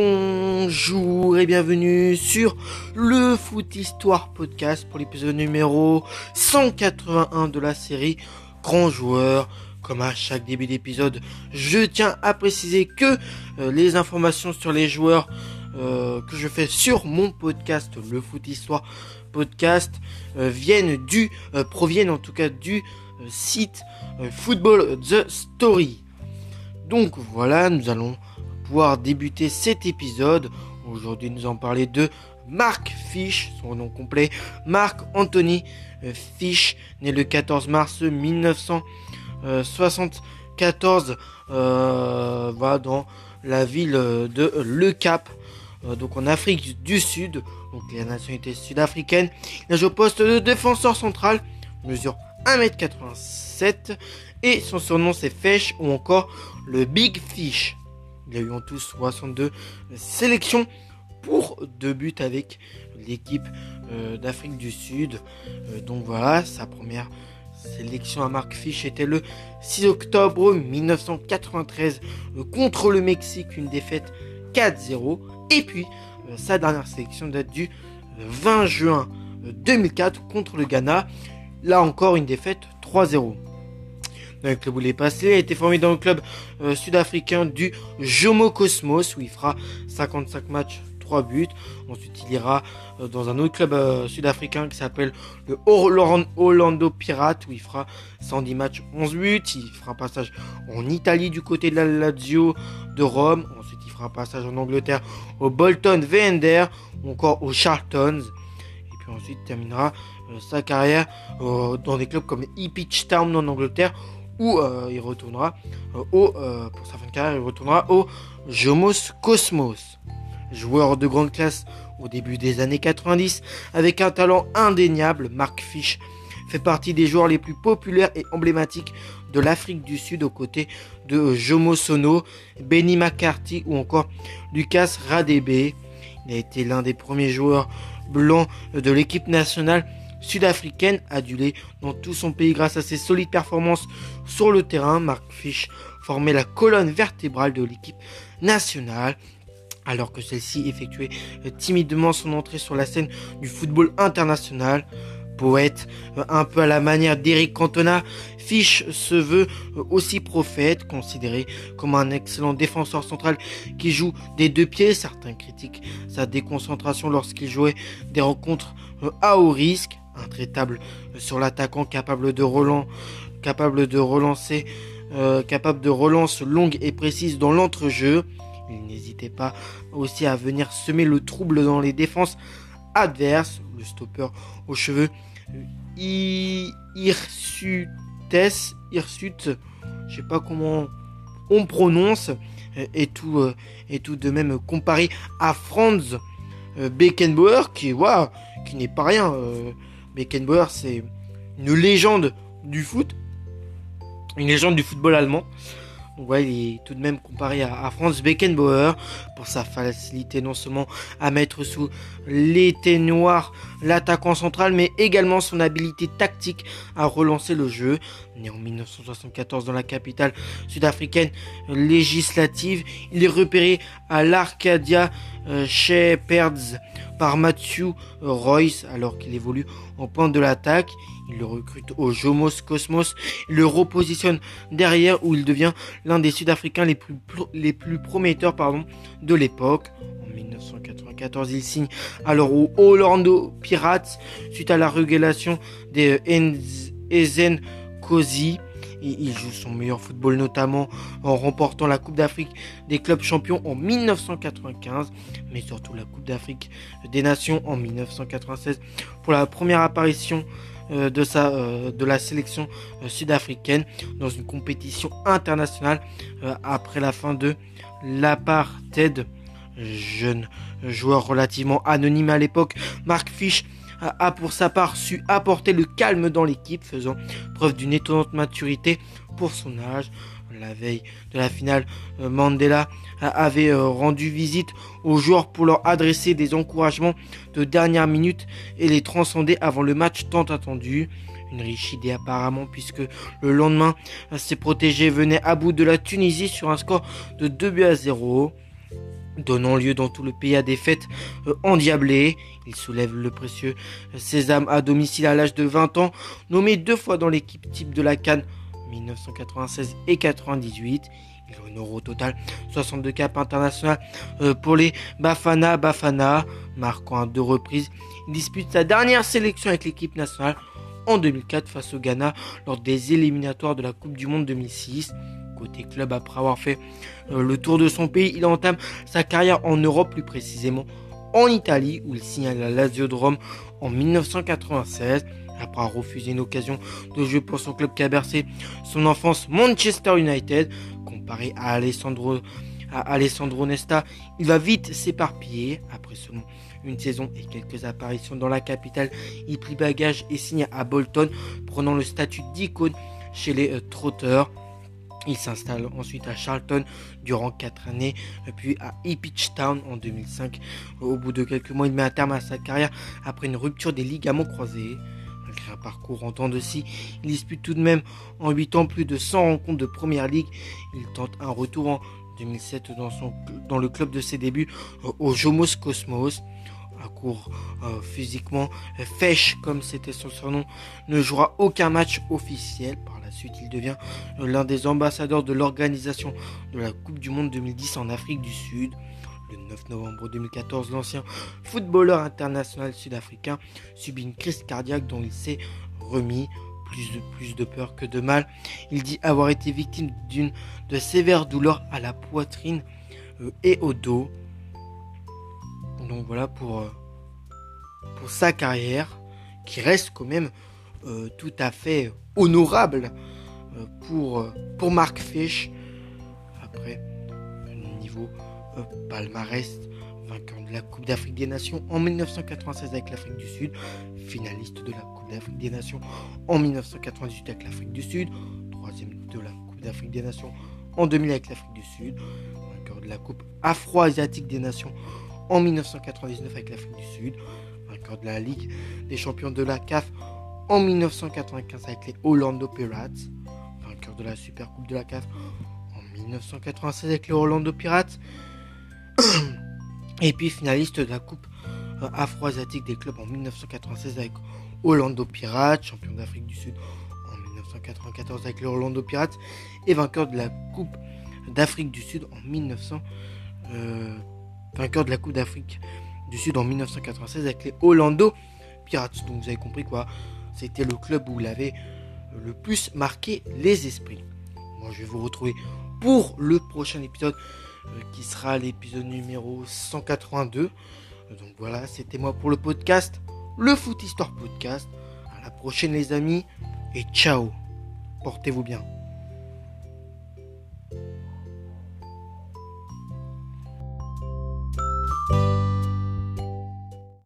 Bonjour et bienvenue sur le Foot Histoire Podcast pour l'épisode numéro 181 de la série Grand Joueur. Comme à chaque début d'épisode, je tiens à préciser que euh, les informations sur les joueurs euh, que je fais sur mon podcast, le Foot Histoire Podcast, euh, viennent du, proviennent en tout cas du site Football The Story. Donc voilà, nous allons débuter cet épisode. Aujourd'hui, nous allons parler de Mark Fish, son nom complet, Mark Anthony euh, Fish, né le 14 mars 1974, euh, dans la ville de Le Cap, euh, donc en Afrique du Sud, donc la nationalité sud-africaine. Il joue au poste de défenseur central, mesure 1m87 et son surnom c'est Fish ou encore le Big Fish. Il a eu en tout 62 sélections pour deux buts avec l'équipe euh, d'Afrique du Sud. Euh, donc voilà, sa première sélection à Marc Fish était le 6 octobre 1993 euh, contre le Mexique, une défaite 4-0. Et puis sa dernière sélection date du 20 juin 2004 contre le Ghana. Là encore une défaite 3-0 dans le club où il est passé. Il a été formé dans le club euh, sud-africain du Jomo Cosmos où il fera 55 matchs, 3 buts. Ensuite, il ira euh, dans un autre club euh, sud-africain qui s'appelle le Orlando Pirates où il fera 110 matchs, 11 buts. Il fera un passage en Italie du côté de la Lazio de Rome. Ensuite, il fera un passage en Angleterre au Bolton Veender ou encore au Charlton. Et puis ensuite, il terminera sa carrière dans des clubs comme Ipswich Town en Angleterre où euh, il retournera euh, au, euh, pour sa fin de carrière, il retournera au Jomos Cosmos. Joueur de grande classe au début des années 90, avec un talent indéniable, Mark Fish fait partie des joueurs les plus populaires et emblématiques de l'Afrique du Sud aux côtés de Jomo Sono, Benny McCarthy ou encore Lucas Radebe. Il a été l'un des premiers joueurs blancs de l'équipe nationale sud-africaine, adulée dans tout son pays grâce à ses solides performances sur le terrain. Mark Fish formait la colonne vertébrale de l'équipe nationale alors que celle-ci effectuait timidement son entrée sur la scène du football international. Poète, un peu à la manière d'Eric Cantona, Fish se veut aussi prophète, considéré comme un excellent défenseur central qui joue des deux pieds. Certains critiquent sa déconcentration lorsqu'il jouait des rencontres à haut risque intraitable sur l'attaquant capable de relan, capable de relancer, euh, capable de relance longue et précise dans l'entrejeu. Il n'hésitait pas aussi à venir semer le trouble dans les défenses adverses. Le stopper aux cheveux Hirsutes, Hirsute, je sais pas comment on prononce, et tout, euh, et tout de même comparé à Franz euh, Beckenbauer qui, qui n'est pas rien. Beckenbauer, c'est une légende du foot, une légende du football allemand. Donc ouais, il est tout de même comparé à, Franz Beckenbauer pour sa facilité non seulement à mettre sous l'été noir l'attaquant central, mais également son habilité tactique à relancer le jeu. Né en 1974 dans la capitale sud-africaine législative, il est repéré à l'Arcadia euh, Shepherds par Matthew Royce alors qu'il évolue en pointe de l'attaque. Il le recrute au Jomos Cosmos, il le repositionne derrière où il devient l'un des Sud-Africains les plus, prometteurs de l'époque. En 1994, il signe alors au Orlando Pirates suite à la régulation des Ezen Kosi il joue son meilleur football notamment en remportant la Coupe d'Afrique des clubs champions en 1995, mais surtout la Coupe d'Afrique des Nations en 1996 pour la première apparition euh, de, sa, euh, de la sélection euh, sud-africaine dans une compétition internationale après la fin de l'apartheid. Jeune joueur relativement anonyme à l'époque, Mark Fish a pour sa part su apporter le calme dans l'équipe, faisant preuve d'une étonnante maturité pour son âge. La veille de la finale, euh, Mandela avait euh, rendu visite aux joueurs pour leur adresser des encouragements de dernière minute et les transcender avant le match tant attendu. Une riche idée apparemment puisque le lendemain, ses protégés venaient à bout de la Tunisie sur un score de 2 buts à 0. Donnant lieu dans tout le pays à des fêtes euh, endiablées. Il soulève le précieux Sésame à domicile à l'âge de 20 ans, nommé deux fois dans l'équipe type de la Cannes 1996 et 98. Il aura au total 62 caps internationaux euh, pour les Bafana Bafana, marquant à deux reprises. Il dispute sa dernière sélection avec l'équipe nationale en 2004 face au Ghana lors des éliminatoires de la Coupe du Monde 2006. Côté club, après avoir fait euh, le tour de son pays, il entame sa carrière en Europe, plus précisément en Italie, où il signe à la Lazio de Rome en 1996. Après avoir refusé une occasion de jeu pour son club qui a bercé son enfance, Manchester United, comparé à Alessandro, à Alessandro Nesta, il va vite s'éparpiller. Après seulement une saison et quelques apparitions dans la capitale, il prit bagage et signe à Bolton, prenant le statut d'icône chez les euh, Trotters. Il s'installe ensuite à Charlton durant 4 années, puis à Ipswich Town en 2005. Au bout de quelques mois, il met un terme à sa carrière après une rupture des ligaments croisés. Malgré un parcours en temps de scie, il dispute tout de même en 8 ans plus de 100 rencontres de Première Ligue. Il tente un retour en 2007 dans, dans le club de ses débuts au Jomos Cosmos court euh, physiquement, Fesh, comme c'était son surnom, ne jouera aucun match officiel. Par la suite, il devient l'un des ambassadeurs de l'organisation de la Coupe du Monde 2010 en Afrique du Sud. Le 9 novembre 2014, l'ancien footballeur international sud-africain subit une crise cardiaque dont il s'est remis. Plus de, peur que de mal. Il dit avoir été victime d'une de sévères douleurs à la poitrine euh, et au dos. Donc voilà pour, euh, pour sa carrière, qui reste quand même euh, tout à fait honorable euh, pour, pour Mark Fish. Après, niveau palmarès, vainqueur de la Coupe d'Afrique des Nations en 1996 avec l'Afrique du Sud, finaliste de la Coupe d'Afrique des Nations en 1998 avec l'Afrique du Sud, troisième de la Coupe d'Afrique des Nations en 2000 avec l'Afrique du Sud, vainqueur de la Coupe Afro-Asiatique des Nations en 1999 avec l'Afrique du Sud, vainqueur de la Ligue des champions de la CAF en 1995 avec les Orlando Pirates, vainqueur de la Super Coupe de la CAF en 1996 avec les Orlando Pirates, et puis finaliste de la Coupe euh, afro-asiatique des clubs en 1996 avec Orlando Pirates, champion d'Afrique du Sud en 1994 avec les Orlando Pirates, et vainqueur de la Coupe d'Afrique du Sud en 1900 vainqueur de la Coupe d'Afrique du Sud en 1996 avec les Orlando Pirates. Donc vous avez compris quoi, c'était le club où il avait le plus marqué les esprits. Moi je vais vous retrouver pour le prochain épisode euh, qui sera l'épisode numéro 182. Donc voilà, c'était moi pour le podcast, le Foot Histoire Podcast. À la prochaine les amis et ciao. Portez-vous bien.